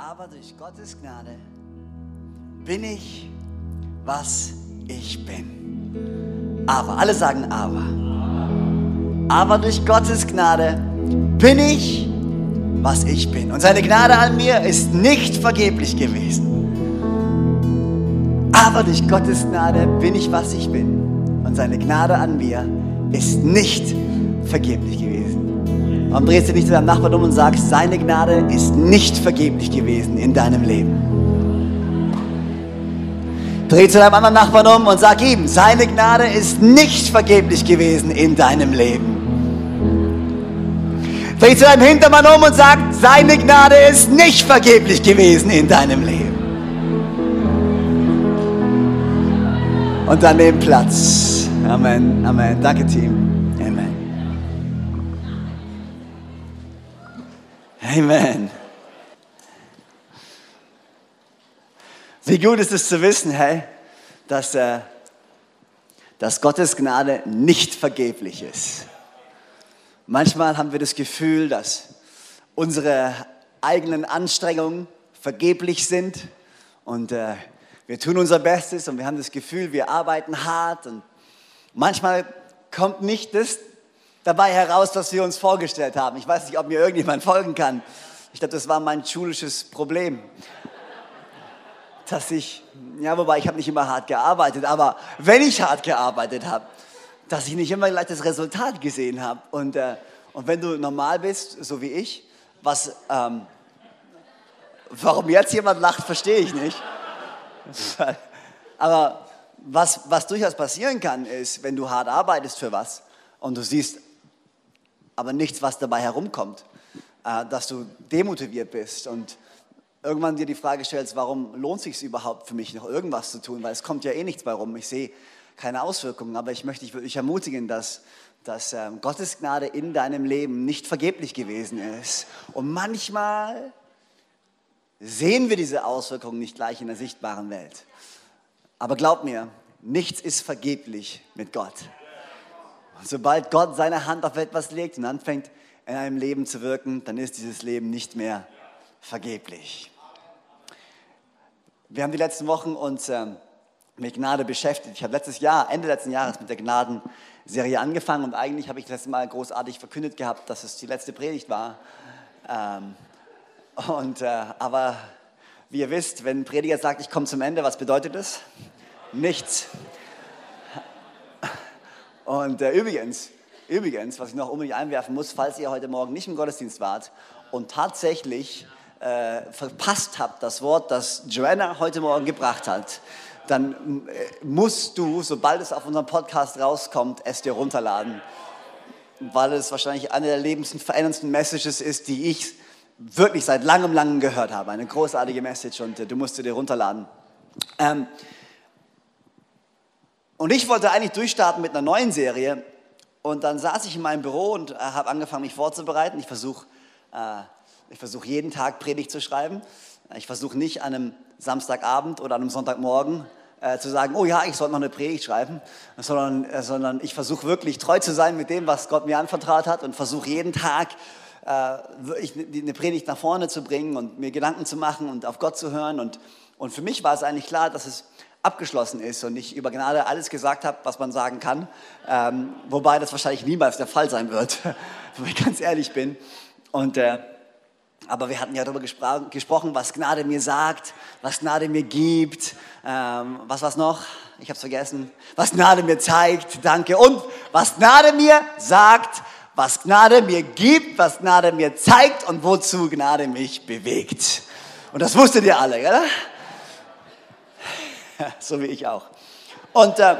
Aber durch Gottes Gnade bin ich, was ich bin. Aber, alle sagen aber. Aber durch Gottes Gnade bin ich, was ich bin. Und seine Gnade an mir ist nicht vergeblich gewesen. Aber durch Gottes Gnade bin ich, was ich bin. Und seine Gnade an mir ist nicht vergeblich gewesen. Warum drehst du nicht zu deinem Nachbarn um und sagst, seine Gnade ist nicht vergeblich gewesen in deinem Leben? Dreh zu deinem anderen Nachbarn um und sag ihm, seine Gnade ist nicht vergeblich gewesen in deinem Leben. Dreh zu deinem Hintermann um und sag, seine Gnade ist nicht vergeblich gewesen in deinem Leben. Und dann nehmen Platz. Amen, Amen. Danke, Team. Amen. Wie gut ist es zu wissen, hey, dass, äh, dass Gottes Gnade nicht vergeblich ist. Manchmal haben wir das Gefühl, dass unsere eigenen Anstrengungen vergeblich sind und äh, wir tun unser Bestes und wir haben das Gefühl, wir arbeiten hart und manchmal kommt nicht das dabei heraus, was wir uns vorgestellt haben. Ich weiß nicht, ob mir irgendjemand folgen kann. Ich glaube, das war mein schulisches Problem dass ich, ja, wobei ich habe nicht immer hart gearbeitet, aber wenn ich hart gearbeitet habe, dass ich nicht immer gleich das Resultat gesehen habe. Und, äh, und wenn du normal bist, so wie ich, was, ähm, warum jetzt jemand lacht, verstehe ich nicht. aber was, was durchaus passieren kann, ist, wenn du hart arbeitest für was und du siehst aber nichts, was dabei herumkommt, äh, dass du demotiviert bist und irgendwann dir die Frage stellst, warum lohnt es sich überhaupt für mich noch irgendwas zu tun, weil es kommt ja eh nichts bei rum. Ich sehe keine Auswirkungen, aber ich möchte dich wirklich ermutigen, dass, dass ähm, Gottes Gnade in deinem Leben nicht vergeblich gewesen ist. Und manchmal sehen wir diese Auswirkungen nicht gleich in der sichtbaren Welt. Aber glaub mir, nichts ist vergeblich mit Gott. Und sobald Gott seine Hand auf etwas legt und anfängt in einem Leben zu wirken, dann ist dieses Leben nicht mehr vergeblich. Wir haben die letzten Wochen uns ähm, mit Gnade beschäftigt. Ich habe letztes Jahr, Ende letzten Jahres mit der Gnadenserie angefangen und eigentlich habe ich das letzte Mal großartig verkündet gehabt, dass es die letzte Predigt war. Ähm, und, äh, aber wie ihr wisst, wenn ein Prediger sagt, ich komme zum Ende, was bedeutet das? Nichts. Und äh, übrigens, übrigens, was ich noch unbedingt einwerfen muss, falls ihr heute Morgen nicht im Gottesdienst wart und tatsächlich äh, verpasst habt, das Wort, das Joanna heute Morgen gebracht hat, dann äh, musst du, sobald es auf unserem Podcast rauskommt, es dir runterladen, weil es wahrscheinlich eine der lebensveränderndsten Messages ist, die ich wirklich seit langem, langem gehört habe. Eine großartige Message und äh, du musst sie dir runterladen. Ähm, und ich wollte eigentlich durchstarten mit einer neuen Serie und dann saß ich in meinem Büro und äh, habe angefangen, mich vorzubereiten. Ich versuche äh, ich versuche jeden Tag Predigt zu schreiben. Ich versuche nicht an einem Samstagabend oder an einem Sonntagmorgen äh, zu sagen, oh ja, ich sollte noch eine Predigt schreiben, sondern, äh, sondern ich versuche wirklich treu zu sein mit dem, was Gott mir anvertraut hat und versuche jeden Tag äh, eine Predigt nach vorne zu bringen und mir Gedanken zu machen und auf Gott zu hören. Und, und für mich war es eigentlich klar, dass es abgeschlossen ist und ich über Gnade alles gesagt habe, was man sagen kann, ähm, wobei das wahrscheinlich niemals der Fall sein wird, wenn ich ganz ehrlich bin. Und äh, aber wir hatten ja darüber gespro gesprochen, was Gnade mir sagt, was Gnade mir gibt, ähm, was was noch? Ich habe es vergessen. Was Gnade mir zeigt, danke. Und was Gnade mir sagt, was Gnade mir gibt, was Gnade mir zeigt und wozu Gnade mich bewegt. Und das wusstet ihr alle, oder? so wie ich auch. Und äh,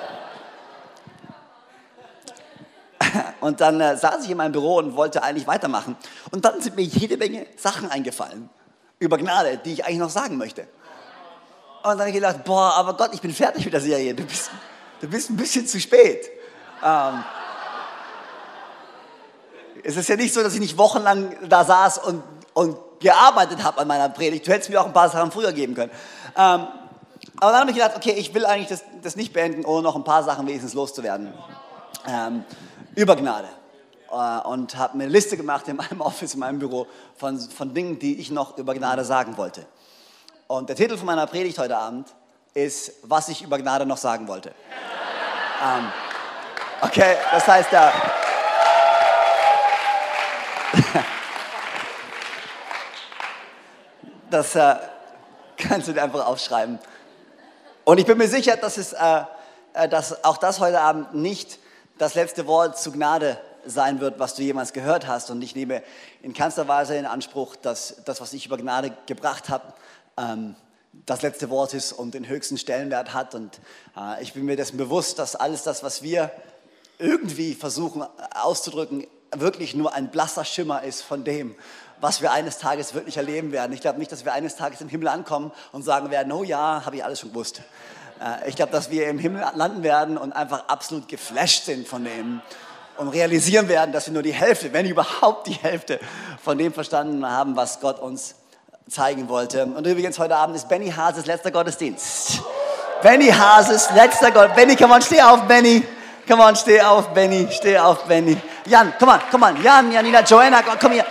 Und dann äh, saß ich in meinem Büro und wollte eigentlich weitermachen. Und dann sind mir jede Menge Sachen eingefallen über Gnade, die ich eigentlich noch sagen möchte. Und dann habe ich gedacht, boah, aber Gott, ich bin fertig mit der Serie. Du bist, du bist ein bisschen zu spät. Ähm, es ist ja nicht so, dass ich nicht wochenlang da saß und, und gearbeitet habe an meiner Predigt. Du hättest mir auch ein paar Sachen früher geben können. Ähm, aber dann habe ich gedacht, okay, ich will eigentlich das, das nicht beenden, ohne noch ein paar Sachen wenigstens loszuwerden. Ähm, über Gnade. äh, und habe mir eine Liste gemacht in meinem Office, in meinem Büro von, von Dingen, die ich noch über Gnade sagen wollte. Und der Titel von meiner Predigt heute Abend ist, was ich über Gnade noch sagen wollte. ähm, okay, das heißt, ja. das äh, kannst du dir einfach aufschreiben. Und ich bin mir sicher, dass, es, äh, äh, dass auch das heute Abend nicht das letzte Wort zu Gnade sein wird, was du jemals gehört hast. Und ich nehme in keinster Weise in Anspruch, dass das, was ich über Gnade gebracht habe, ähm, das letzte Wort ist und den höchsten Stellenwert hat. Und äh, ich bin mir dessen bewusst, dass alles das, was wir irgendwie versuchen auszudrücken, wirklich nur ein blasser Schimmer ist von dem, was wir eines Tages wirklich erleben werden. Ich glaube nicht, dass wir eines Tages im Himmel ankommen und sagen werden, oh ja, habe ich alles schon gewusst. Äh, ich glaube, dass wir im Himmel landen werden und einfach absolut geflasht sind von dem und realisieren werden, dass wir nur die Hälfte, wenn überhaupt die Hälfte von dem verstanden haben, was Gott uns zeigen wollte. Und übrigens, heute Abend ist Benny Hases letzter Gottesdienst. Benny Hases letzter Gottesdienst. Benny, komm on, steh auf, Benny. Komm on, steh auf, Benny. Steh auf, Benny. Jan, komm on, komm on. Jan, Janina, Joanna, komm hier.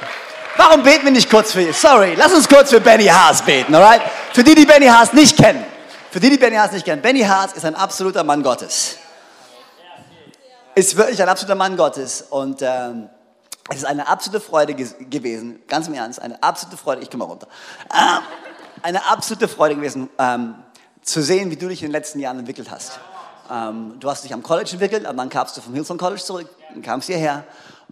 Warum beten wir nicht kurz für ihn? Sorry, lass uns kurz für Benny Haas beten, alright? Für die, die Benny Haas nicht kennen. Für die, die Benny Haas nicht kennen. Benny Haas ist ein absoluter Mann Gottes. Ist wirklich ein absoluter Mann Gottes. Und ähm, es ist eine absolute Freude gewesen, ganz im Ernst, eine absolute Freude, ich komme mal runter, ähm, eine absolute Freude gewesen, ähm, zu sehen, wie du dich in den letzten Jahren entwickelt hast. Ähm, du hast dich am College entwickelt, aber dann kamst du vom Hillsong College zurück, dann kamst hierher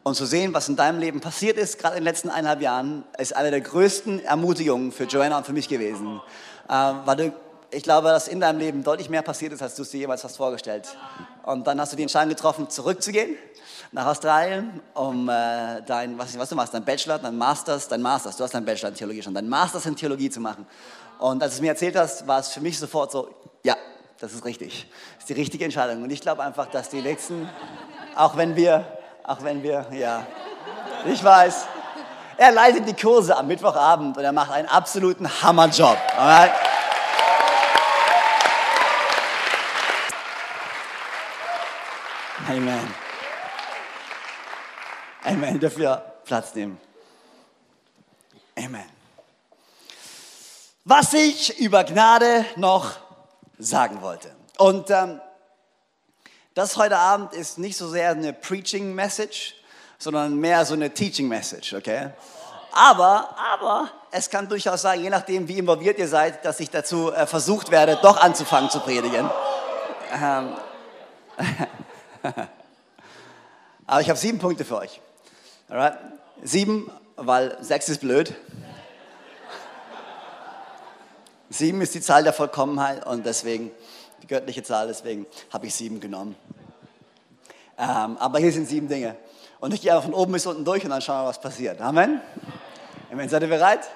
und zu sehen, was in deinem Leben passiert ist, gerade in den letzten eineinhalb Jahren, ist eine der größten Ermutigungen für Joanna und für mich gewesen. Ähm, weil du, ich glaube, dass in deinem Leben deutlich mehr passiert ist, als du es dir jemals hast vorgestellt. Und dann hast du die Entscheidung getroffen, zurückzugehen nach Australien, um äh, dein, was, was du machst, dein Bachelor, dein Masters, dein Masters, du hast dein Bachelor in Theologie schon, dein Masters in Theologie zu machen. Und als du es mir erzählt hast, war es für mich sofort so, ja, das ist richtig. Das ist die richtige Entscheidung. Und ich glaube einfach, dass die nächsten, auch wenn wir auch wenn wir, ja, ich weiß. Er leitet die Kurse am Mittwochabend und er macht einen absoluten Hammerjob. Alright? Amen. Amen. Dafür Platz nehmen. Amen. Was ich über Gnade noch sagen wollte. Und ähm, das heute Abend ist nicht so sehr eine Preaching Message, sondern mehr so eine Teaching Message, okay? Aber, aber es kann durchaus sein, je nachdem, wie involviert ihr seid, dass ich dazu äh, versucht werde, doch anzufangen zu predigen. Ähm, aber ich habe sieben Punkte für euch. Alright? Sieben, weil sechs ist blöd. Sieben ist die Zahl der Vollkommenheit und deswegen die göttliche Zahl, deswegen habe ich sieben genommen. Ähm, aber hier sind sieben Dinge. Und ich gehe einfach von oben bis unten durch und dann schauen wir, was passiert. Amen? Amen. Seid ihr bereit?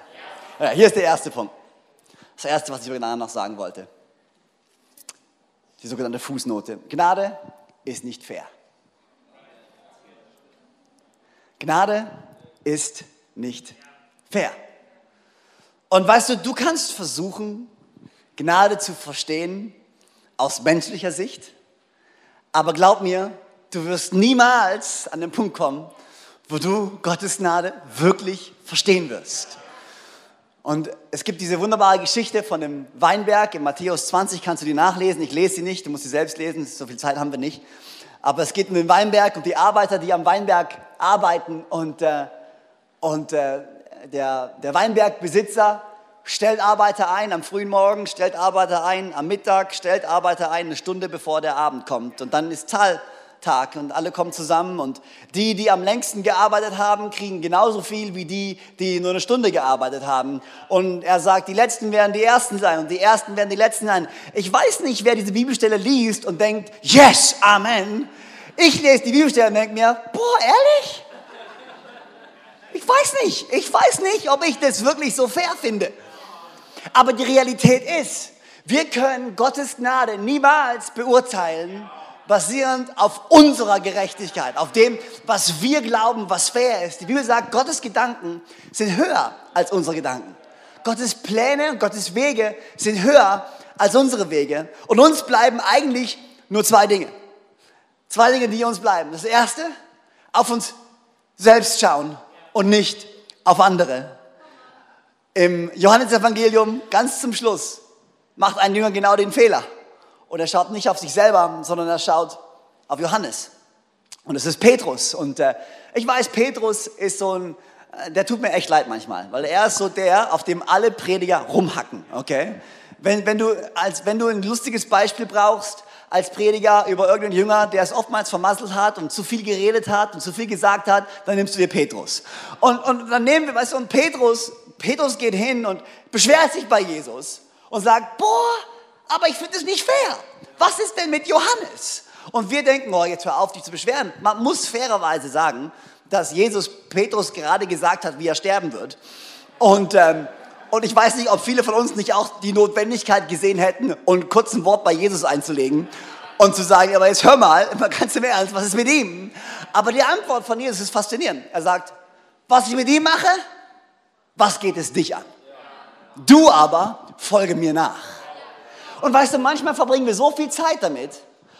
Ja, hier ist der erste Punkt. Das erste, was ich über Gnade noch sagen wollte. Die sogenannte Fußnote. Gnade ist nicht fair. Gnade ist nicht fair. Und weißt du, du kannst versuchen, Gnade zu verstehen aus menschlicher Sicht. Aber glaub mir, du wirst niemals an den Punkt kommen, wo du Gottes Gnade wirklich verstehen wirst. Und es gibt diese wunderbare Geschichte von dem Weinberg. In Matthäus 20 kannst du die nachlesen. Ich lese sie nicht, du musst sie selbst lesen, so viel Zeit haben wir nicht. Aber es geht um den Weinberg und die Arbeiter, die am Weinberg arbeiten. Und, äh, und äh, der, der Weinbergbesitzer stellt Arbeiter ein am frühen Morgen, stellt Arbeiter ein am Mittag, stellt Arbeiter ein eine Stunde bevor der Abend kommt. Und dann ist Zahltag und alle kommen zusammen und die, die am längsten gearbeitet haben, kriegen genauso viel wie die, die nur eine Stunde gearbeitet haben. Und er sagt, die Letzten werden die Ersten sein und die Ersten werden die Letzten sein. Ich weiß nicht, wer diese Bibelstelle liest und denkt, yes, Amen. Ich lese die Bibelstelle und denke mir, boah, ehrlich? Ich weiß nicht. Ich weiß nicht, ob ich das wirklich so fair finde. Aber die Realität ist, wir können Gottes Gnade niemals beurteilen, basierend auf unserer Gerechtigkeit, auf dem, was wir glauben, was fair ist. Die Bibel sagt, Gottes Gedanken sind höher als unsere Gedanken. Gottes Pläne und Gottes Wege sind höher als unsere Wege. Und uns bleiben eigentlich nur zwei Dinge. Zwei Dinge, die uns bleiben. Das erste, auf uns selbst schauen und nicht auf andere. Im Johannesevangelium ganz zum Schluss macht ein Jünger genau den Fehler. Und er schaut nicht auf sich selber, sondern er schaut auf Johannes. Und es ist Petrus. Und äh, ich weiß, Petrus ist so ein, äh, der tut mir echt leid manchmal, weil er ist so der, auf dem alle Prediger rumhacken, okay? Wenn, wenn, du, als, wenn du ein lustiges Beispiel brauchst, als Prediger über irgendeinen Jünger, der es oftmals vermasselt hat und zu viel geredet hat und zu viel gesagt hat, dann nimmst du dir Petrus. Und, und dann nehmen wir, weißt du, und Petrus, Petrus geht hin und beschwert sich bei Jesus und sagt, boah, aber ich finde es nicht fair. Was ist denn mit Johannes? Und wir denken, oh, jetzt hör auf, dich zu beschweren. Man muss fairerweise sagen, dass Jesus Petrus gerade gesagt hat, wie er sterben wird. Und, ähm, und ich weiß nicht, ob viele von uns nicht auch die Notwendigkeit gesehen hätten, und kurz ein Wort bei Jesus einzulegen und zu sagen, aber jetzt hör mal, mal ganz im Ernst, was ist mit ihm? Aber die Antwort von Jesus ist faszinierend. Er sagt, was ich mit ihm mache, was geht es dich an? Du aber folge mir nach. Und weißt du, manchmal verbringen wir so viel Zeit damit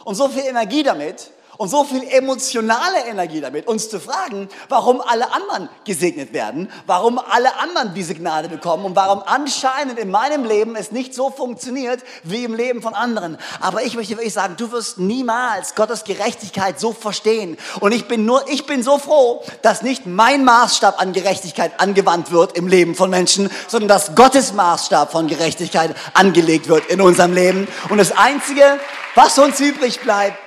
und so viel Energie damit, und so viel emotionale Energie damit, uns zu fragen, warum alle anderen gesegnet werden, warum alle anderen diese Gnade bekommen und warum anscheinend in meinem Leben es nicht so funktioniert wie im Leben von anderen. Aber ich möchte wirklich sagen, du wirst niemals Gottes Gerechtigkeit so verstehen. Und ich bin nur, ich bin so froh, dass nicht mein Maßstab an Gerechtigkeit angewandt wird im Leben von Menschen, sondern dass Gottes Maßstab von Gerechtigkeit angelegt wird in unserem Leben. Und das Einzige, was uns übrig bleibt,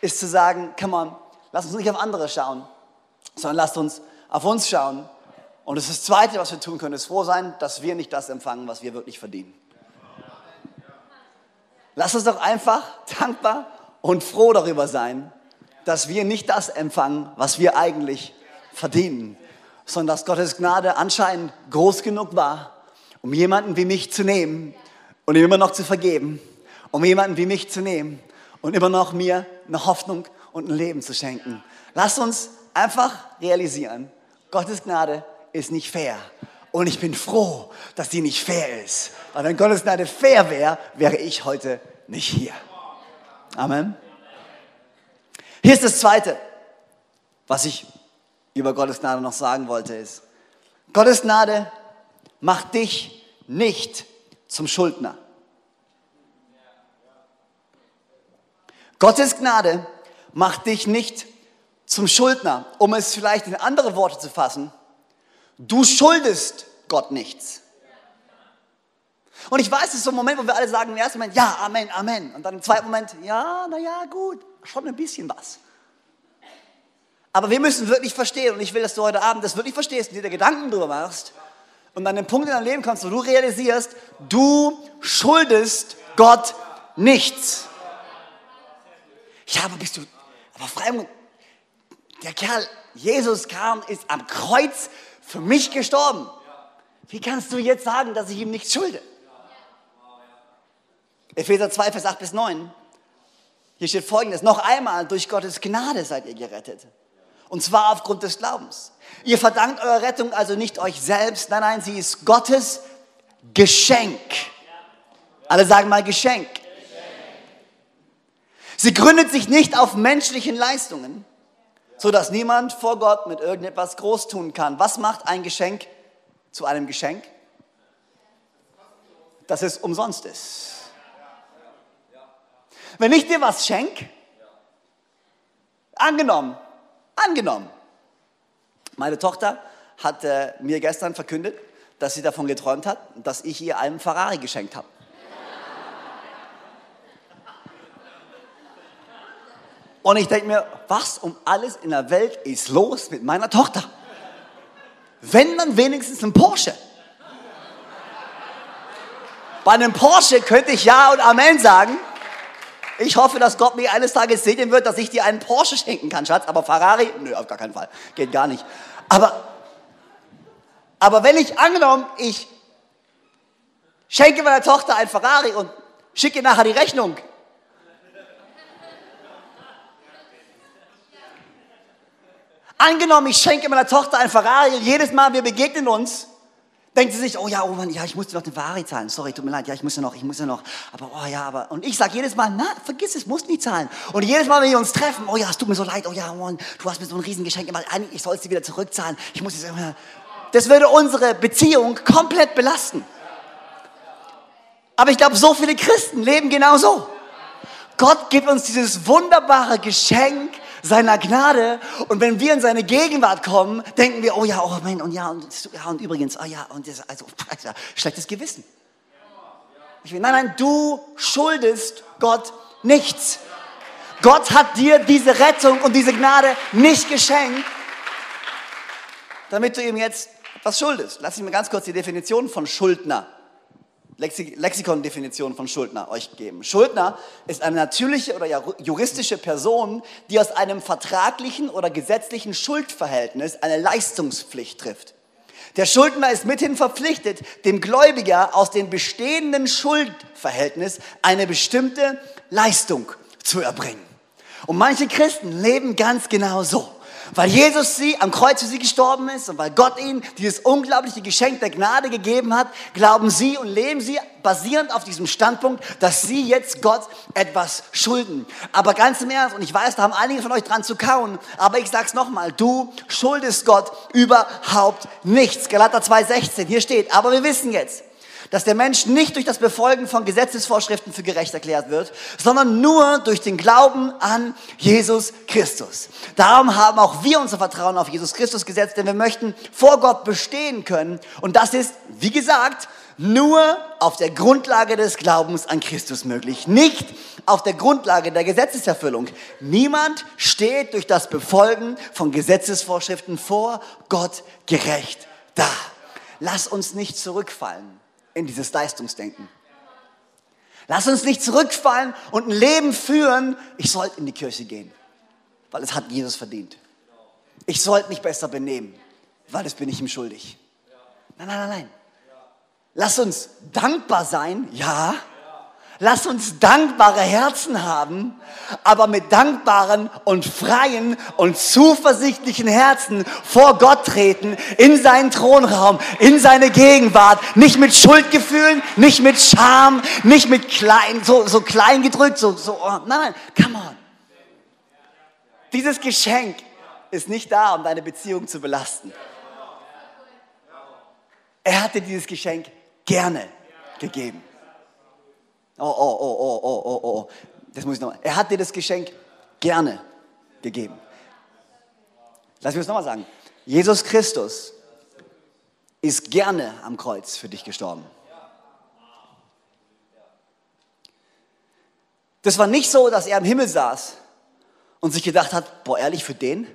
ist zu sagen, come on, lass uns nicht auf andere schauen, sondern lasst uns auf uns schauen. Und das, das Zweite, was wir tun können, ist froh sein, dass wir nicht das empfangen, was wir wirklich verdienen. Lass uns doch einfach dankbar und froh darüber sein, dass wir nicht das empfangen, was wir eigentlich verdienen, sondern dass Gottes Gnade anscheinend groß genug war, um jemanden wie mich zu nehmen und ihm immer noch zu vergeben, um jemanden wie mich zu nehmen und immer noch mir eine Hoffnung und ein Leben zu schenken. Lass uns einfach realisieren, Gottes Gnade ist nicht fair. Und ich bin froh, dass sie nicht fair ist. Weil wenn Gottes Gnade fair wäre, wäre ich heute nicht hier. Amen. Hier ist das Zweite, was ich über Gottes Gnade noch sagen wollte, ist, Gottes Gnade macht dich nicht zum Schuldner. Gottes Gnade macht dich nicht zum Schuldner. Um es vielleicht in andere Worte zu fassen, du schuldest Gott nichts. Und ich weiß, es ist so ein Moment, wo wir alle sagen im ersten Moment, ja, Amen, Amen. Und dann im zweiten Moment, ja, naja, gut, schon ein bisschen was. Aber wir müssen wirklich verstehen, und ich will, dass du heute Abend das wirklich verstehst und dir Gedanken darüber machst und dann den Punkt in deinem Leben kommst, wo du realisierst, du schuldest Gott nichts. Ja, aber bist du, aber Freimund, der Kerl, Jesus kam, ist am Kreuz für mich gestorben. Wie kannst du jetzt sagen, dass ich ihm nichts schulde? Epheser 2, Vers 8 bis 9. Hier steht folgendes, noch einmal, durch Gottes Gnade seid ihr gerettet. Und zwar aufgrund des Glaubens. Ihr verdankt eure Rettung also nicht euch selbst, nein, nein, sie ist Gottes Geschenk. Alle sagen mal Geschenk. Sie gründet sich nicht auf menschlichen Leistungen, so dass niemand vor Gott mit irgendetwas groß tun kann. Was macht ein Geschenk zu einem Geschenk? Dass es umsonst ist. Wenn ich dir was schenke, angenommen, angenommen, meine Tochter hat äh, mir gestern verkündet, dass sie davon geträumt hat, dass ich ihr einen Ferrari geschenkt habe. Und ich denke mir, was um alles in der Welt ist los mit meiner Tochter? Wenn dann wenigstens ein Porsche. Bei einem Porsche könnte ich Ja und Amen sagen. Ich hoffe, dass Gott mir eines Tages segnen wird, dass ich dir einen Porsche schenken kann, Schatz. Aber Ferrari? Nö, auf gar keinen Fall. Geht gar nicht. Aber, aber wenn ich angenommen, ich schenke meiner Tochter ein Ferrari und schicke nachher die Rechnung, Angenommen, ich schenke meiner Tochter ein Ferrari und jedes Mal wir begegnen uns, denkt sie sich, oh ja, oh Mann, ja, ich musste noch den Ferrari zahlen. Sorry, tut mir leid, ja, ich muss ja noch, ich muss ja noch. Aber, oh ja, aber. Und ich sage jedes Mal, na, vergiss es, musst nicht zahlen. Und jedes Mal, wenn wir uns treffen, oh ja, es tut mir so leid, oh ja, Mann, du hast mir so ein Riesengeschenk gemacht, ich soll es dir wieder zurückzahlen. Ich muss es immer. Das würde unsere Beziehung komplett belasten. Aber ich glaube, so viele Christen leben genau so. Gott gibt uns dieses wunderbare Geschenk seiner Gnade und wenn wir in seine Gegenwart kommen, denken wir, oh ja, oh Mann, und ja, und, ja, und übrigens, oh ja, und das, also, also schlechtes Gewissen. Ich will, nein, nein, du schuldest Gott nichts. Gott hat dir diese Rettung und diese Gnade nicht geschenkt, damit du ihm jetzt was schuldest. Lass mich mir ganz kurz die Definition von Schuldner Lexikon-Definition von Schuldner euch geben. Schuldner ist eine natürliche oder juristische Person, die aus einem vertraglichen oder gesetzlichen Schuldverhältnis eine Leistungspflicht trifft. Der Schuldner ist mithin verpflichtet, dem Gläubiger aus dem bestehenden Schuldverhältnis eine bestimmte Leistung zu erbringen. Und manche Christen leben ganz genau so. Weil Jesus sie am Kreuz für sie gestorben ist und weil Gott ihnen dieses unglaubliche Geschenk der Gnade gegeben hat, glauben sie und leben sie basierend auf diesem Standpunkt, dass sie jetzt Gott etwas schulden. Aber ganz im Ernst, und ich weiß, da haben einige von euch dran zu kauen, aber ich sag's nochmal, du schuldest Gott überhaupt nichts. Galater 2,16, hier steht, aber wir wissen jetzt, dass der Mensch nicht durch das Befolgen von Gesetzesvorschriften für gerecht erklärt wird, sondern nur durch den Glauben an Jesus Christus. Darum haben auch wir unser Vertrauen auf Jesus Christus gesetzt, denn wir möchten vor Gott bestehen können. Und das ist, wie gesagt, nur auf der Grundlage des Glaubens an Christus möglich, nicht auf der Grundlage der Gesetzeserfüllung. Niemand steht durch das Befolgen von Gesetzesvorschriften vor Gott gerecht da. Lass uns nicht zurückfallen in dieses Leistungsdenken. Lass uns nicht zurückfallen und ein Leben führen, ich sollte in die Kirche gehen, weil es hat Jesus verdient. Ich sollte mich besser benehmen, weil das bin ich ihm schuldig. Nein, nein, nein, nein. Lass uns dankbar sein, ja, Lass uns dankbare Herzen haben, aber mit dankbaren und freien und zuversichtlichen Herzen vor Gott treten, in seinen Thronraum, in seine Gegenwart. Nicht mit Schuldgefühlen, nicht mit Scham, nicht mit klein, so, so klein gedrückt, so, so, oh, nein, nein, come on. Dieses Geschenk ist nicht da, um deine Beziehung zu belasten. Er hatte dieses Geschenk gerne gegeben. Oh, oh, oh, oh, oh, oh, oh. Das muss ich noch. Er hat dir das Geschenk gerne gegeben. Lass mich das nochmal sagen. Jesus Christus ist gerne am Kreuz für dich gestorben. Das war nicht so, dass er im Himmel saß und sich gedacht hat, boah, ehrlich, für den?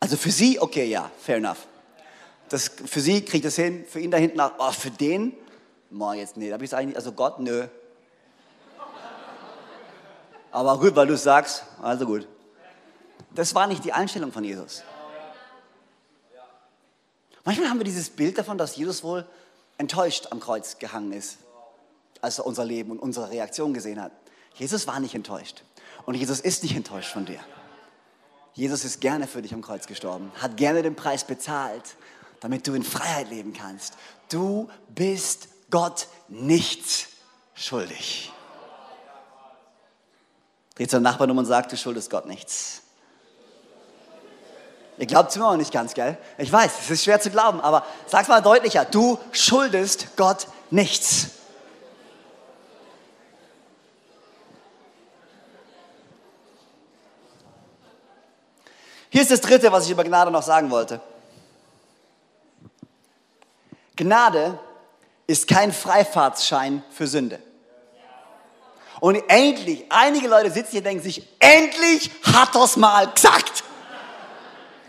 Also für sie, okay, ja, fair enough. Das, für sie kriegt das hin, für ihn da hinten, oh, für den, mal jetzt, nee, da habe ich eigentlich, also Gott, nö. Aber gut, weil du es sagst, also gut. Das war nicht die Einstellung von Jesus. Manchmal haben wir dieses Bild davon, dass Jesus wohl enttäuscht am Kreuz gehangen ist, als er unser Leben und unsere Reaktion gesehen hat. Jesus war nicht enttäuscht. Und Jesus ist nicht enttäuscht von dir. Jesus ist gerne für dich am Kreuz gestorben, hat gerne den Preis bezahlt damit du in Freiheit leben kannst. Du bist Gott nichts schuldig. Dreh zur Nachbarn um und sagt, du schuldest Gott nichts. Ihr glaubt es mir auch nicht ganz, gell? Ich weiß, es ist schwer zu glauben, aber sag's mal deutlicher. Du schuldest Gott nichts. Hier ist das dritte, was ich über Gnade noch sagen wollte. Gnade ist kein Freifahrtsschein für Sünde. Und endlich, einige Leute sitzen hier und denken sich, endlich hat er's mal gesagt.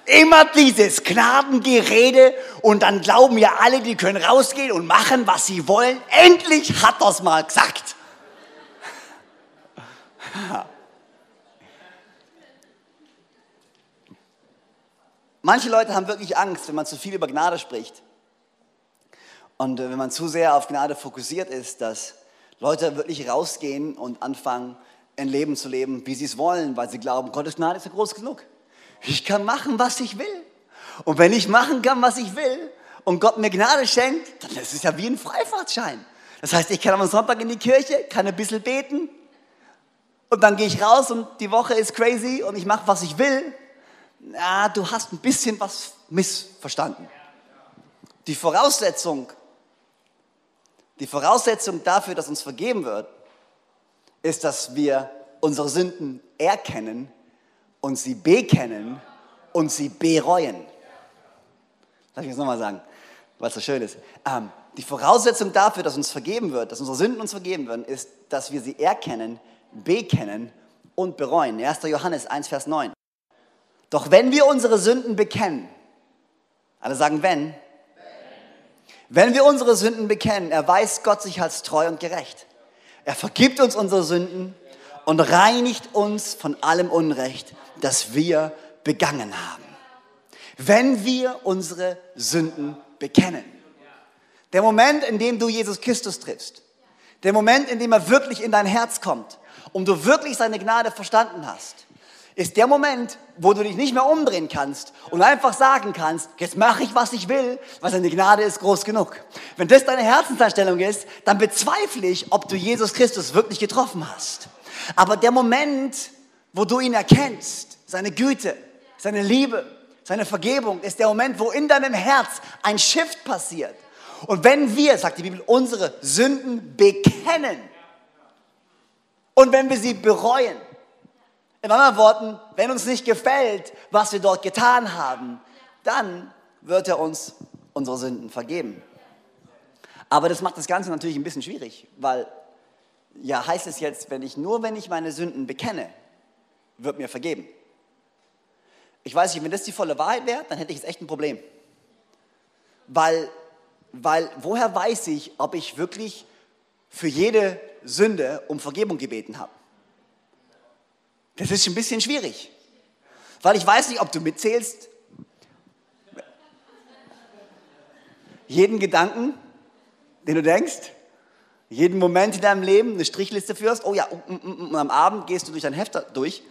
Immer dieses Gnadengerede und dann glauben ja alle, die können rausgehen und machen, was sie wollen. Endlich hat er's mal gesagt. Manche Leute haben wirklich Angst, wenn man zu viel über Gnade spricht und äh, wenn man zu sehr auf Gnade fokussiert ist, dass Leute wirklich rausgehen und anfangen, ein Leben zu leben, wie sie es wollen, weil sie glauben, Gottes Gnade ist ja groß genug. Ich kann machen, was ich will. Und wenn ich machen kann, was ich will, und Gott mir Gnade schenkt, dann ist es ja wie ein Freifahrtschein. Das heißt, ich kann am Sonntag in die Kirche, kann ein bisschen beten und dann gehe ich raus und die Woche ist crazy und ich mache, was ich will. Na, du hast ein bisschen was missverstanden. Die Voraussetzung, die Voraussetzung dafür, dass uns vergeben wird, ist, dass wir unsere Sünden erkennen und sie bekennen und sie bereuen. Darf ich das nochmal sagen, weil es so schön ist. Ähm, die Voraussetzung dafür, dass uns vergeben wird, dass unsere Sünden uns vergeben werden, ist, dass wir sie erkennen, bekennen und bereuen. 1. Johannes 1, Vers 9. Doch wenn wir unsere Sünden bekennen, alle sagen wenn, wenn wir unsere Sünden bekennen, erweist Gott sich als treu und gerecht. Er vergibt uns unsere Sünden und reinigt uns von allem Unrecht, das wir begangen haben. Wenn wir unsere Sünden bekennen. Der Moment, in dem du Jesus Christus triffst, der Moment, in dem er wirklich in dein Herz kommt und du wirklich seine Gnade verstanden hast, ist der Moment, wo du dich nicht mehr umdrehen kannst und einfach sagen kannst, jetzt mache ich, was ich will, weil seine Gnade ist groß genug. Wenn das deine Herzenseinstellung ist, dann bezweifle ich, ob du Jesus Christus wirklich getroffen hast. Aber der Moment, wo du ihn erkennst, seine Güte, seine Liebe, seine Vergebung, ist der Moment, wo in deinem Herz ein Shift passiert. Und wenn wir, sagt die Bibel, unsere Sünden bekennen und wenn wir sie bereuen, in anderen Worten, wenn uns nicht gefällt, was wir dort getan haben, dann wird er uns unsere Sünden vergeben. Aber das macht das Ganze natürlich ein bisschen schwierig, weil ja heißt es jetzt, wenn ich nur wenn ich meine Sünden bekenne, wird mir vergeben. Ich weiß nicht, wenn das die volle Wahrheit wäre, dann hätte ich jetzt echt ein Problem. Weil weil woher weiß ich, ob ich wirklich für jede Sünde um Vergebung gebeten habe? Das ist ein bisschen schwierig, weil ich weiß nicht, ob du mitzählst. Jeden Gedanken, den du denkst, jeden Moment in deinem Leben eine Strichliste führst. Oh ja, und am Abend gehst du durch dein Heft durch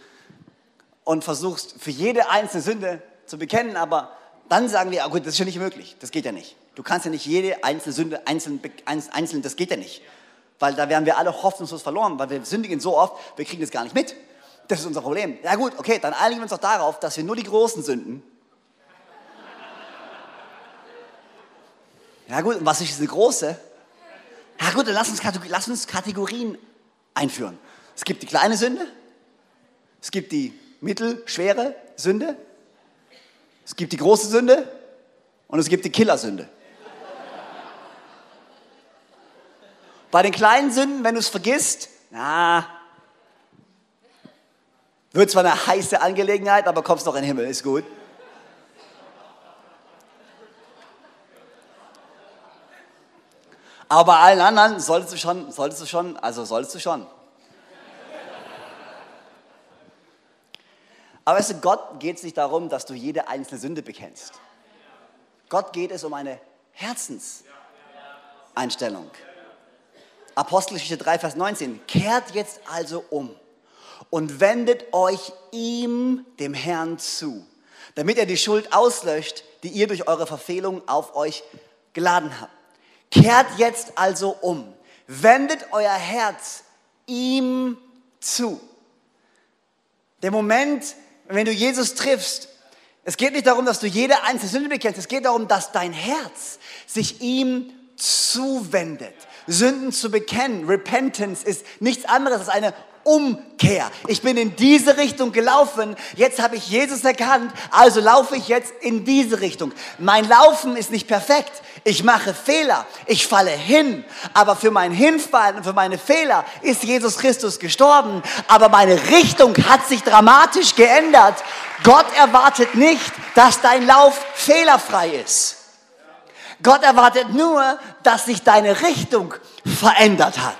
und versuchst für jede einzelne Sünde zu bekennen, aber dann sagen wir, ah gut, das ist ja nicht möglich, das geht ja nicht. Du kannst ja nicht jede einzelne Sünde einzeln, einzeln, das geht ja nicht. Weil da wären wir alle hoffnungslos verloren, weil wir sündigen so oft, wir kriegen das gar nicht mit. Das ist unser Problem. Ja gut, okay, dann einigen wir uns doch darauf, dass wir nur die großen Sünden. Ja gut, und was ist eine große? Ja gut, dann lass uns, lass uns Kategorien einführen. Es gibt die kleine Sünde, es gibt die mittelschwere Sünde, es gibt die große Sünde und es gibt die Killersünde. Bei den kleinen Sünden, wenn du es vergisst, na, wird zwar eine heiße Angelegenheit, aber kommst noch in den Himmel, ist gut. Aber bei allen anderen solltest du schon, solltest du schon, also solltest du schon. Aber weißt du, Gott geht es nicht darum, dass du jede einzelne Sünde bekennst. Gott geht es um eine Herzenseinstellung. Apostelgeschichte 3, Vers 19. Kehrt jetzt also um und wendet euch ihm, dem Herrn, zu, damit er die Schuld auslöscht, die ihr durch eure Verfehlung auf euch geladen habt. Kehrt jetzt also um, wendet euer Herz ihm zu. Der Moment, wenn du Jesus triffst, es geht nicht darum, dass du jede einzelne Sünde bekennst, es geht darum, dass dein Herz sich ihm zuwendet. Sünden zu bekennen. Repentance ist nichts anderes als eine Umkehr. Ich bin in diese Richtung gelaufen, jetzt habe ich Jesus erkannt, also laufe ich jetzt in diese Richtung. Mein Laufen ist nicht perfekt, ich mache Fehler, ich falle hin, aber für mein Hinfallen und für meine Fehler ist Jesus Christus gestorben, aber meine Richtung hat sich dramatisch geändert. Gott erwartet nicht, dass dein Lauf fehlerfrei ist. Gott erwartet nur, dass sich deine Richtung verändert hat.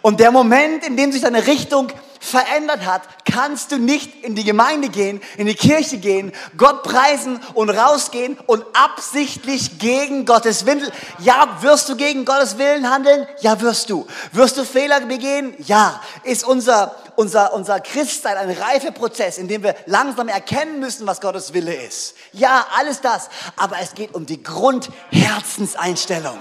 Und der Moment, in dem sich deine Richtung verändert hat, kannst du nicht in die Gemeinde gehen, in die Kirche gehen, Gott preisen und rausgehen und absichtlich gegen Gottes Willen. Ja, wirst du gegen Gottes Willen handeln? Ja, wirst du. Wirst du Fehler begehen? Ja. Ist unser, unser, unser Christsein ein Reifeprozess, in dem wir langsam erkennen müssen, was Gottes Wille ist? Ja, alles das. Aber es geht um die Grundherzenseinstellung.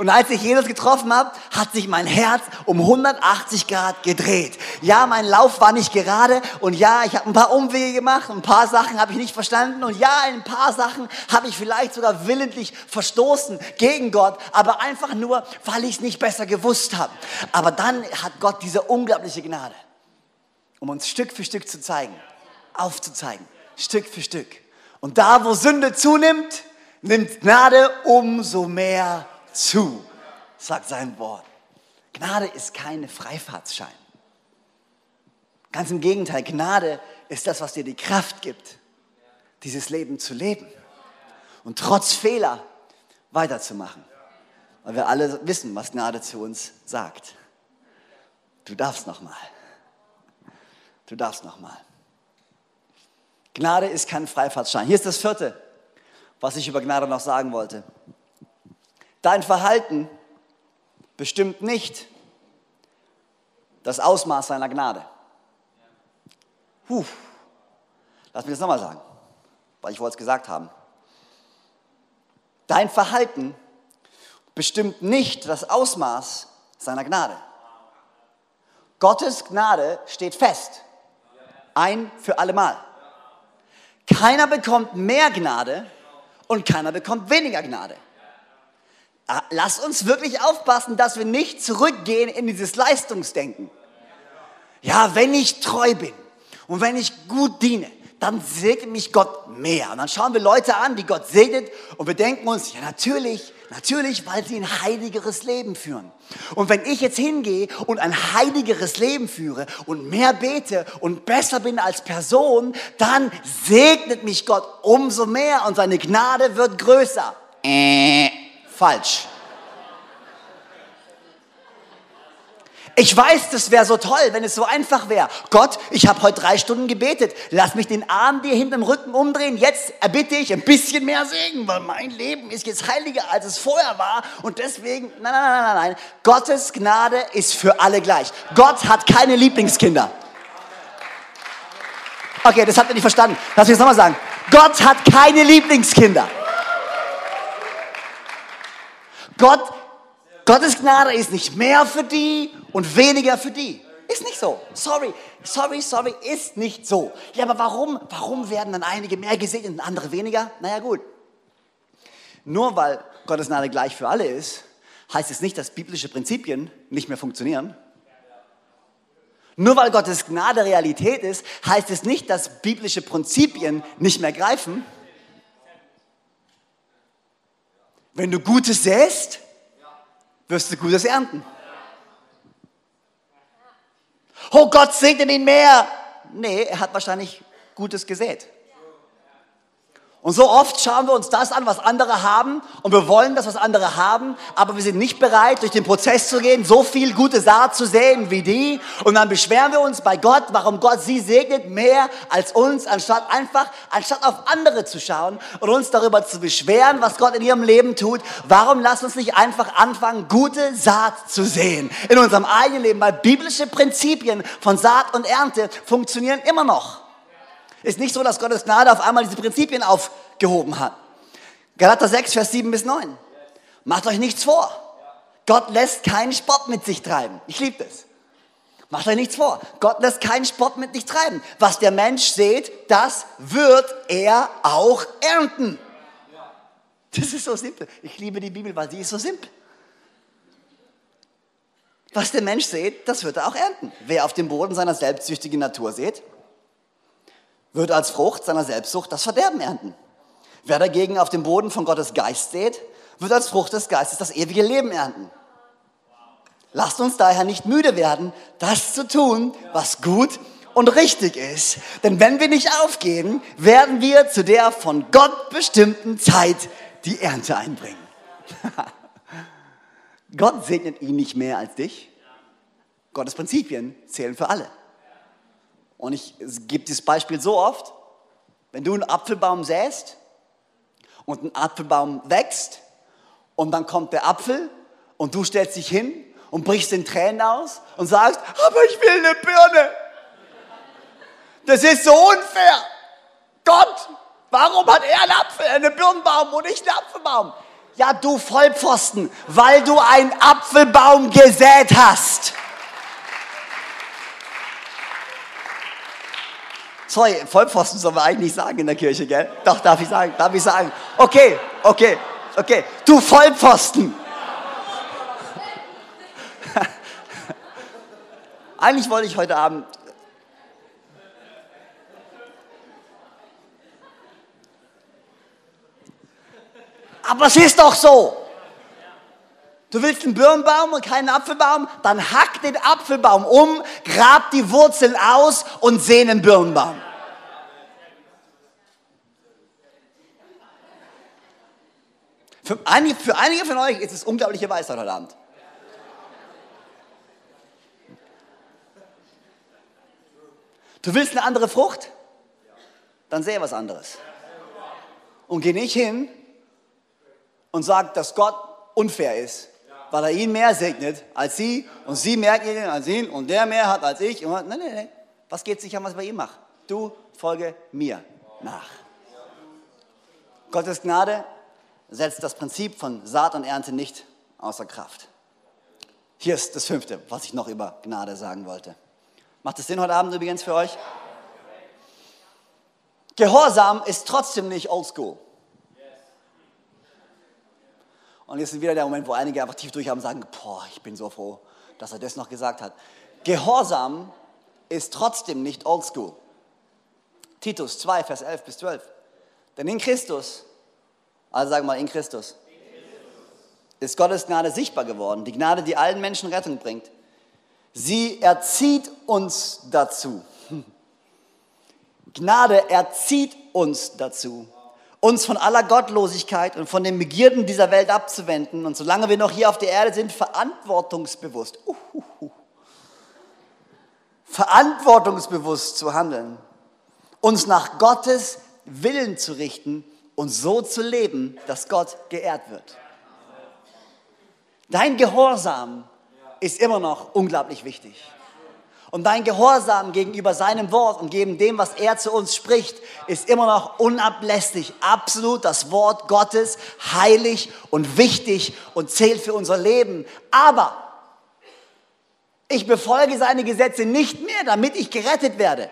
Und als ich Jesus getroffen habe, hat sich mein Herz um 180 Grad gedreht. Ja, mein Lauf war nicht gerade und ja, ich habe ein paar Umwege gemacht, ein paar Sachen habe ich nicht verstanden und ja, ein paar Sachen habe ich vielleicht sogar willentlich verstoßen gegen Gott, aber einfach nur, weil ich es nicht besser gewusst habe. Aber dann hat Gott diese unglaubliche Gnade, um uns Stück für Stück zu zeigen, aufzuzeigen, Stück für Stück. Und da, wo Sünde zunimmt, nimmt Gnade umso mehr zu, sagt sein Wort. Gnade ist kein Freifahrtsschein. Ganz im Gegenteil, Gnade ist das, was dir die Kraft gibt, dieses Leben zu leben und trotz Fehler weiterzumachen. Weil wir alle wissen, was Gnade zu uns sagt. Du darfst nochmal. Du darfst nochmal. Gnade ist kein Freifahrtsschein. Hier ist das vierte, was ich über Gnade noch sagen wollte. Dein Verhalten bestimmt nicht das Ausmaß seiner Gnade. Puh. Lass mich das nochmal sagen, weil ich wollte es gesagt haben. Dein Verhalten bestimmt nicht das Ausmaß seiner Gnade. Gottes Gnade steht fest. Ein für allemal. Keiner bekommt mehr Gnade und keiner bekommt weniger Gnade. Ah, lass uns wirklich aufpassen, dass wir nicht zurückgehen in dieses Leistungsdenken. Ja, wenn ich treu bin und wenn ich gut diene, dann segnet mich Gott mehr. Und dann schauen wir Leute an, die Gott segnet und wir denken uns, ja natürlich, natürlich, weil sie ein heiligeres Leben führen. Und wenn ich jetzt hingehe und ein heiligeres Leben führe und mehr bete und besser bin als Person, dann segnet mich Gott umso mehr und seine Gnade wird größer. Äh falsch. Ich weiß, das wäre so toll, wenn es so einfach wäre. Gott, ich habe heute drei Stunden gebetet. Lass mich den Arm dir hinter dem Rücken umdrehen. Jetzt erbitte ich ein bisschen mehr Segen, weil mein Leben ist jetzt heiliger, als es vorher war. Und deswegen, nein, nein, nein, nein, nein. Gottes Gnade ist für alle gleich. Gott hat keine Lieblingskinder. Okay, das habt ihr nicht verstanden. Lass mich das nochmal sagen. Gott hat keine Lieblingskinder. Gott, Gottes Gnade ist nicht mehr für die und weniger für die. Ist nicht so. Sorry, sorry, sorry, ist nicht so. Ja, aber warum, warum werden dann einige mehr gesegnet und andere weniger? Naja, gut. Nur weil Gottes Gnade gleich für alle ist, heißt es nicht, dass biblische Prinzipien nicht mehr funktionieren. Nur weil Gottes Gnade Realität ist, heißt es nicht, dass biblische Prinzipien nicht mehr greifen. Wenn du Gutes säst, wirst du Gutes ernten. Oh Gott, segnet ihn mehr. Nee, er hat wahrscheinlich Gutes gesät. Und so oft schauen wir uns das an, was andere haben und wir wollen das, was andere haben, aber wir sind nicht bereit, durch den Prozess zu gehen, so viel gute Saat zu sehen wie die und dann beschweren wir uns bei Gott, warum Gott sie segnet mehr als uns, anstatt einfach, anstatt auf andere zu schauen und uns darüber zu beschweren, was Gott in ihrem Leben tut. Warum lass uns nicht einfach anfangen, gute Saat zu sehen in unserem eigenen Leben, weil biblische Prinzipien von Saat und Ernte funktionieren immer noch. Ist nicht so, dass Gottes Gnade auf einmal diese Prinzipien aufgehoben hat. Galater 6, Vers 7 bis 9. Macht euch nichts vor. Gott lässt keinen Spott mit sich treiben. Ich liebe das. Macht euch nichts vor. Gott lässt keinen Spott mit sich treiben. Was der Mensch sät, das wird er auch ernten. Das ist so simpel. Ich liebe die Bibel, weil sie ist so simpel. Was der Mensch sät, das wird er auch ernten. Wer auf dem Boden seiner selbstsüchtigen Natur sät, wird als Frucht seiner Selbstsucht das Verderben ernten. Wer dagegen auf dem Boden von Gottes Geist sät, wird als Frucht des Geistes das ewige Leben ernten. Lasst uns daher nicht müde werden, das zu tun, was gut und richtig ist. Denn wenn wir nicht aufgeben, werden wir zu der von Gott bestimmten Zeit die Ernte einbringen. Gott segnet ihn nicht mehr als dich. Gottes Prinzipien zählen für alle. Und ich gebe dieses Beispiel so oft, wenn du einen Apfelbaum säst und ein Apfelbaum wächst und dann kommt der Apfel und du stellst dich hin und brichst in Tränen aus und sagst, aber ich will eine Birne. Das ist so unfair. Gott, warum hat er einen Apfel, einen Birnbaum und ich einen Apfelbaum? Ja, du Vollpfosten, weil du einen Apfelbaum gesät hast. Sorry, Vollpfosten soll man eigentlich sagen in der Kirche, gell? Doch, darf ich sagen, darf ich sagen. Okay, okay, okay. Du Vollpfosten. eigentlich wollte ich heute Abend Aber es ist doch so. Du willst einen Birnbaum und keinen Apfelbaum? Dann hack den Apfelbaum um, grab die Wurzeln aus und seh einen Birnbaum. Für einige, für einige von euch ist es unglaubliche Weisheit heute Abend. Du willst eine andere Frucht? Dann sehe was anderes. Und geh nicht hin und sag, dass Gott unfair ist weil er ihn mehr segnet als sie und sie mehr ihn als ihn und der mehr hat als ich. Und, nein, nein, nein. Was geht sich an, was ich bei ihm mache? Du folge mir nach. Gottes Gnade setzt das Prinzip von Saat und Ernte nicht außer Kraft. Hier ist das fünfte, was ich noch über Gnade sagen wollte. Macht es Sinn heute Abend übrigens für euch? Gehorsam ist trotzdem nicht oldschool. Und jetzt ist wieder der Moment, wo einige einfach tief durchhaben und sagen, boah, ich bin so froh, dass er das noch gesagt hat. Gehorsam ist trotzdem nicht oldschool. Titus 2, Vers 11 bis 12. Denn in Christus, also sagen wir mal in Christus, ist Gottes Gnade sichtbar geworden. Die Gnade, die allen Menschen Rettung bringt. Sie erzieht uns dazu. Gnade erzieht uns dazu, uns von aller Gottlosigkeit und von den Begierden dieser Welt abzuwenden und solange wir noch hier auf der Erde sind, verantwortungsbewusst, uhuhu, verantwortungsbewusst zu handeln, uns nach Gottes Willen zu richten und so zu leben, dass Gott geehrt wird. Dein Gehorsam ist immer noch unglaublich wichtig. Und dein Gehorsam gegenüber seinem Wort und gegen dem, was er zu uns spricht, ist immer noch unablässig, absolut das Wort Gottes, heilig und wichtig und zählt für unser Leben. Aber ich befolge seine Gesetze nicht mehr, damit ich gerettet werde.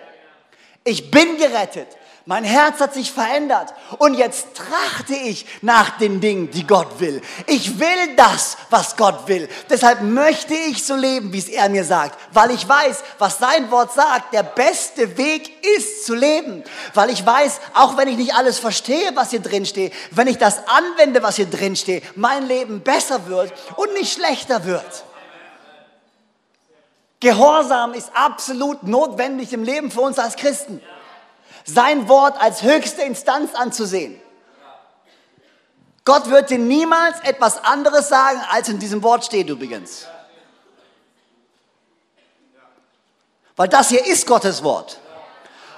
Ich bin gerettet. Mein Herz hat sich verändert und jetzt trachte ich nach den Dingen, die Gott will. Ich will das, was Gott will. Deshalb möchte ich so leben, wie es er mir sagt, weil ich weiß, was sein Wort sagt, der beste Weg ist zu leben. Weil ich weiß, auch wenn ich nicht alles verstehe, was hier drin steht, wenn ich das anwende, was hier drin steht, mein Leben besser wird und nicht schlechter wird. Gehorsam ist absolut notwendig im Leben für uns als Christen sein Wort als höchste Instanz anzusehen. Gott wird dir niemals etwas anderes sagen, als in diesem Wort steht übrigens. Weil das hier ist Gottes Wort.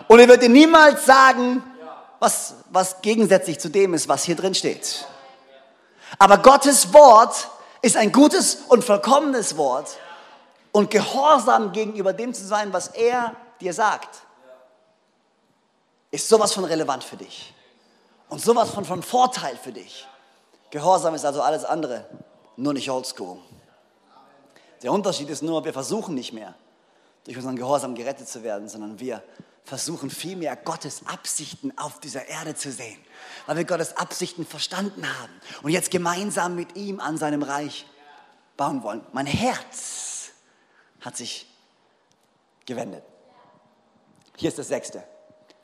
Und er wird dir niemals sagen, was, was gegensätzlich zu dem ist, was hier drin steht. Aber Gottes Wort ist ein gutes und vollkommenes Wort und gehorsam gegenüber dem zu sein, was er dir sagt ist sowas von relevant für dich und sowas von, von Vorteil für dich. Gehorsam ist also alles andere, nur nicht oldschool. Der Unterschied ist nur, wir versuchen nicht mehr, durch unseren Gehorsam gerettet zu werden, sondern wir versuchen vielmehr Gottes Absichten auf dieser Erde zu sehen, weil wir Gottes Absichten verstanden haben und jetzt gemeinsam mit ihm an seinem Reich bauen wollen. Mein Herz hat sich gewendet. Hier ist das sechste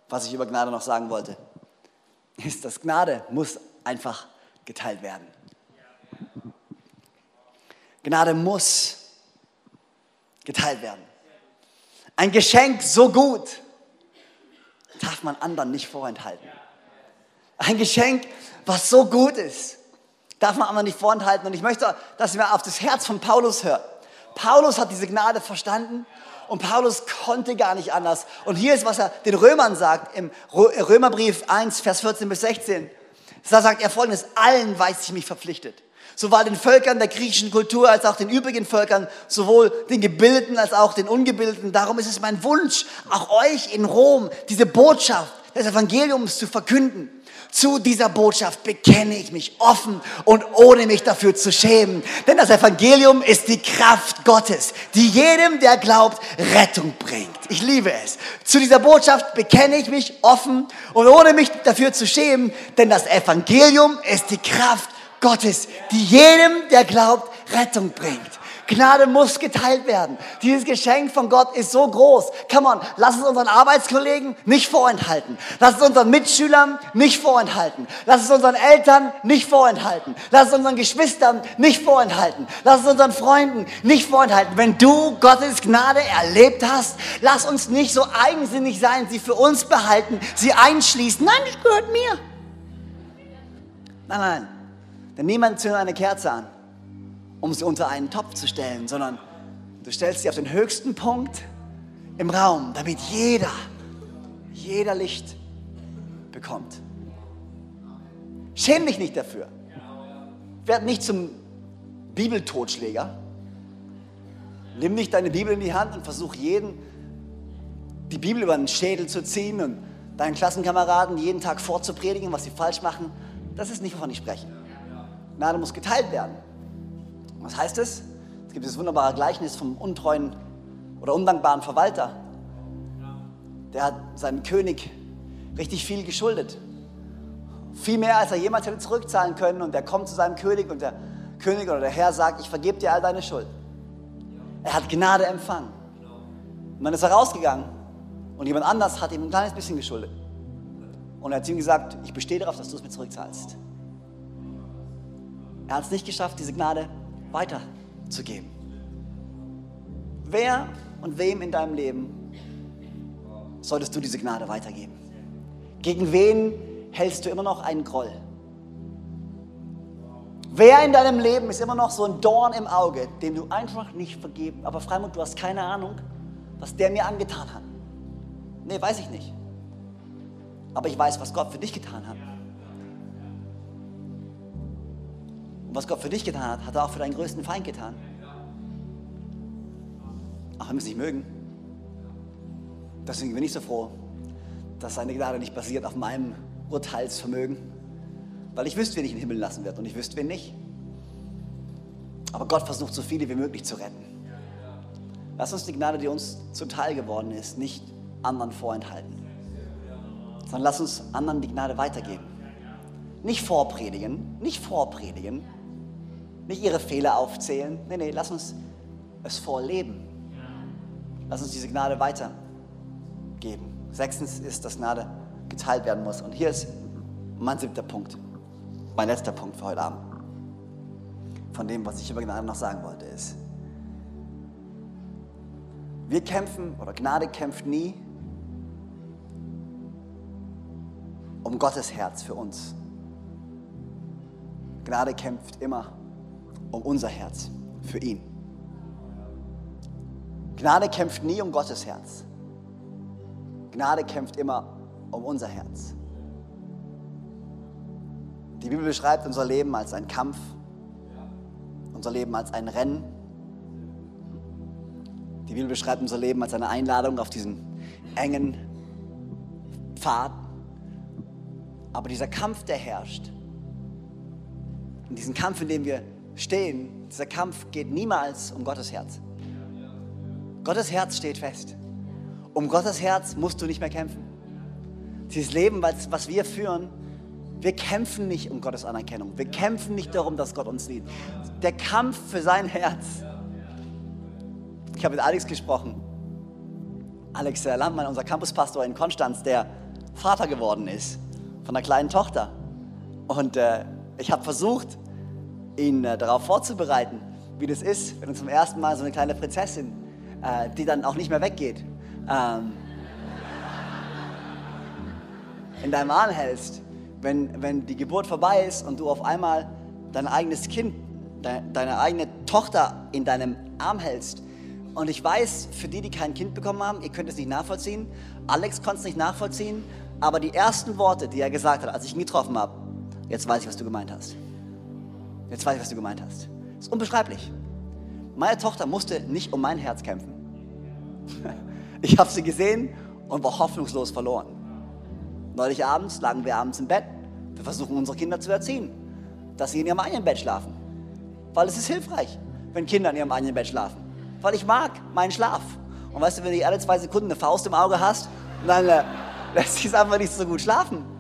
was ich über Gnade noch sagen wollte, ist, dass Gnade muss einfach geteilt werden. Gnade muss geteilt werden. Ein Geschenk so gut darf man anderen nicht vorenthalten. Ein Geschenk, was so gut ist, darf man anderen nicht vorenthalten. Und ich möchte, dass wir auf das Herz von Paulus hören. Paulus hat diese Gnade verstanden und Paulus konnte gar nicht anders. Und hier ist, was er den Römern sagt im Römerbrief 1, Vers 14 bis 16. Da sagt er folgendes, allen weiß ich mich verpflichtet. Sowohl den Völkern der griechischen Kultur als auch den übrigen Völkern, sowohl den Gebildeten als auch den Ungebildeten. Darum ist es mein Wunsch, auch euch in Rom diese Botschaft des Evangeliums zu verkünden. Zu dieser Botschaft bekenne ich mich offen und ohne mich dafür zu schämen. Denn das Evangelium ist die Kraft Gottes, die jedem, der glaubt, Rettung bringt. Ich liebe es. Zu dieser Botschaft bekenne ich mich offen und ohne mich dafür zu schämen, denn das Evangelium ist die Kraft Gottes, die jedem, der glaubt, Rettung bringt. Gnade muss geteilt werden. Dieses Geschenk von Gott ist so groß. Come on, lass es unseren Arbeitskollegen nicht vorenthalten. Lass es unseren Mitschülern nicht vorenthalten. Lass es unseren Eltern nicht vorenthalten. Lass es unseren Geschwistern nicht vorenthalten. Lass es unseren Freunden nicht vorenthalten. Wenn du Gottes Gnade erlebt hast, lass uns nicht so eigensinnig sein, sie für uns behalten, sie einschließen. Nein, das gehört mir. Nein, nein. Denn niemand zündet eine Kerze an um sie unter einen Topf zu stellen, sondern du stellst sie auf den höchsten Punkt im Raum, damit jeder, jeder Licht bekommt. Schäm dich nicht dafür. Werd nicht zum Bibeltotschläger. Nimm nicht deine Bibel in die Hand und versuch jeden die Bibel über den Schädel zu ziehen und deinen Klassenkameraden jeden Tag vorzupredigen, was sie falsch machen. Das ist nicht, wovon ich spreche. Gnade muss geteilt werden. Was heißt es? Es gibt dieses wunderbare Gleichnis vom untreuen oder undankbaren Verwalter. Der hat seinem König richtig viel geschuldet. Viel mehr, als er jemals hätte zurückzahlen können. Und er kommt zu seinem König und der König oder der Herr sagt, ich vergebe dir all deine Schuld. Er hat Gnade empfangen. Und dann ist er rausgegangen und jemand anders hat ihm ein kleines bisschen geschuldet. Und er hat ihm gesagt, ich bestehe darauf, dass du es mir zurückzahlst. Er hat es nicht geschafft, diese Gnade weiterzugeben. Wer und wem in deinem Leben solltest du diese Gnade weitergeben? Gegen wen hältst du immer noch einen Groll? Wer in deinem Leben ist immer noch so ein Dorn im Auge, dem du einfach nicht vergeben, aber Freimund, du hast keine Ahnung, was der mir angetan hat. Nee, weiß ich nicht. Aber ich weiß, was Gott für dich getan hat. Was Gott für dich getan hat, hat er auch für deinen größten Feind getan. Auch wenn wir es nicht mögen. Deswegen bin ich so froh, dass seine Gnade nicht basiert auf meinem Urteilsvermögen. Weil ich wüsste, wen ich in den Himmel lassen werde und ich wüsste, wen nicht. Aber Gott versucht, so viele wie möglich zu retten. Lass uns die Gnade, die uns zuteil geworden ist, nicht anderen vorenthalten. Sondern lass uns anderen die Gnade weitergeben. Nicht vorpredigen, nicht vorpredigen, nicht ihre Fehler aufzählen. Nee, nee, lass uns es vorleben. Lass uns diese Gnade weitergeben. Sechstens ist, dass Gnade geteilt werden muss. Und hier ist mein siebter Punkt. Mein letzter Punkt für heute Abend. Von dem, was ich über Gnade noch sagen wollte, ist, wir kämpfen, oder Gnade kämpft nie um Gottes Herz für uns. Gnade kämpft immer um unser Herz, für ihn. Gnade kämpft nie um Gottes Herz. Gnade kämpft immer um unser Herz. Die Bibel beschreibt unser Leben als ein Kampf, unser Leben als ein Rennen. Die Bibel beschreibt unser Leben als eine Einladung auf diesen engen Pfad. Aber dieser Kampf, der herrscht, in diesem Kampf, in dem wir stehen, dieser Kampf geht niemals um Gottes Herz. Gottes Herz steht fest. Um Gottes Herz musst du nicht mehr kämpfen. Dieses Leben, was, wir führen, wir kämpfen nicht um Gottes Anerkennung. Wir kämpfen nicht darum, dass Gott uns liebt. Der Kampf für sein Herz. Ich habe mit Alex gesprochen. Alex Landmann, unser Campuspastor in Konstanz, der Vater geworden ist von einer kleinen Tochter. Und äh, ich habe versucht, ihn äh, darauf vorzubereiten, wie das ist, wenn du zum ersten Mal so eine kleine Prinzessin, äh, die dann auch nicht mehr weggeht, ähm, in deinem Arm hältst, wenn, wenn die Geburt vorbei ist und du auf einmal dein eigenes Kind de deine eigene Tochter in deinem Arm hältst. Und ich weiß, für die, die kein Kind bekommen haben, ihr könnt es nicht nachvollziehen. Alex konnte es nicht nachvollziehen. Aber die ersten Worte, die er gesagt hat, als ich ihn getroffen habe, jetzt weiß ich, was du gemeint hast. Jetzt weiß ich, was du gemeint hast. Das ist unbeschreiblich. Meine Tochter musste nicht um mein Herz kämpfen. Ich habe sie gesehen und war hoffnungslos verloren. Neulich abends lagen wir abends im Bett. Wir versuchen unsere Kinder zu erziehen, dass sie in ihrem eigenen Bett schlafen. Weil es ist hilfreich, wenn Kinder in ihrem eigenen Bett schlafen. Weil ich mag meinen Schlaf. Und weißt du, wenn du alle zwei Sekunden eine Faust im Auge hast, dann äh, lässt sich es einfach nicht so gut schlafen.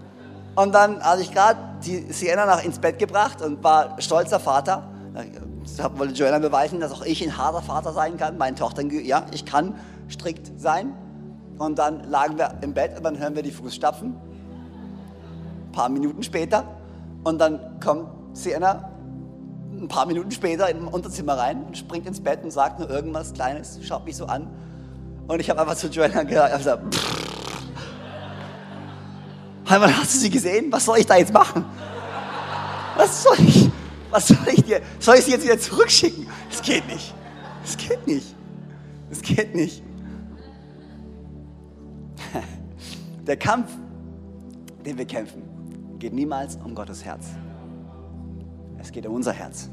Und dann hatte ich gerade die Sienna nach ins Bett gebracht und war stolzer Vater. Ich wollte Joanna beweisen, dass auch ich ein harter Vater sein kann. Meine Tochter, ja, ich kann strikt sein. Und dann lagen wir im Bett und dann hören wir die Fußstapfen. Ein paar Minuten später. Und dann kommt Sienna ein paar Minuten später in im Unterzimmer rein und springt ins Bett und sagt nur irgendwas Kleines, schaut mich so an. Und ich habe einfach zu Joanna gesagt, Heimann, hast du sie gesehen? Was soll ich da jetzt machen? Was soll ich? Was soll ich dir? Soll ich sie jetzt wieder zurückschicken? Das geht nicht. Das geht nicht. Das geht nicht. Der Kampf, den wir kämpfen, geht niemals um Gottes Herz. Es geht um unser Herz.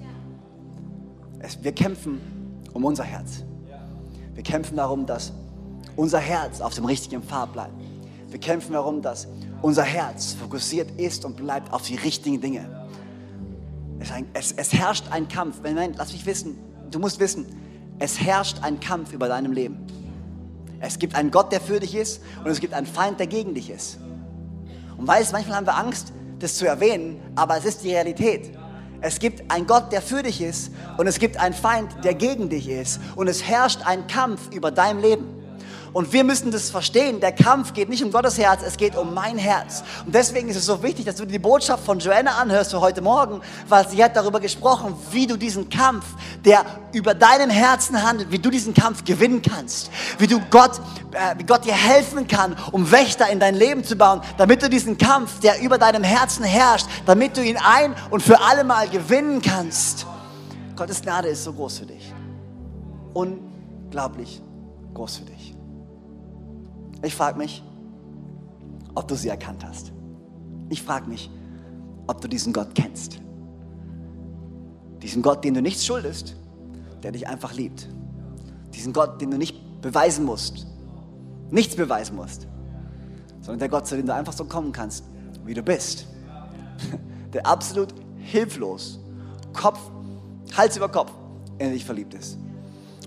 Es, wir kämpfen um unser Herz. Wir kämpfen darum, dass unser Herz auf dem richtigen Pfad bleibt. Wir kämpfen darum, dass unser Herz fokussiert ist und bleibt auf die richtigen Dinge. Es, es, es herrscht ein Kampf. Nein, lass mich wissen, du musst wissen, es herrscht ein Kampf über deinem Leben. Es gibt einen Gott, der für dich ist und es gibt einen Feind, der gegen dich ist. Und weißt, manchmal haben wir Angst, das zu erwähnen, aber es ist die Realität. Es gibt einen Gott, der für dich ist und es gibt einen Feind, der gegen dich ist. Und es herrscht ein Kampf über dein Leben. Und wir müssen das verstehen. Der Kampf geht nicht um Gottes Herz, es geht um mein Herz. Und deswegen ist es so wichtig, dass du die Botschaft von Joanna anhörst für heute Morgen, weil sie hat darüber gesprochen, wie du diesen Kampf, der über deinem Herzen handelt, wie du diesen Kampf gewinnen kannst. Wie du Gott, äh, wie Gott dir helfen kann, um Wächter in dein Leben zu bauen, damit du diesen Kampf, der über deinem Herzen herrscht, damit du ihn ein und für alle Mal gewinnen kannst. Gottes Gnade ist so groß für dich. Unglaublich groß für dich. Ich frage mich, ob du sie erkannt hast. Ich frage mich, ob du diesen Gott kennst. Diesen Gott, den du nichts schuldest, der dich einfach liebt. Diesen Gott, den du nicht beweisen musst, nichts beweisen musst, sondern der Gott, zu dem du einfach so kommen kannst, wie du bist. Der absolut hilflos, Kopf, Hals über Kopf in dich verliebt ist.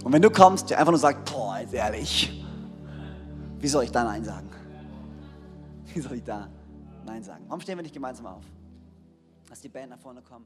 Und wenn du kommst, der einfach nur sagt, boah, jetzt ehrlich, wie soll ich da Nein sagen? Wie soll ich da Nein sagen? Warum stehen wir nicht gemeinsam auf? Lass die Band nach vorne kommen.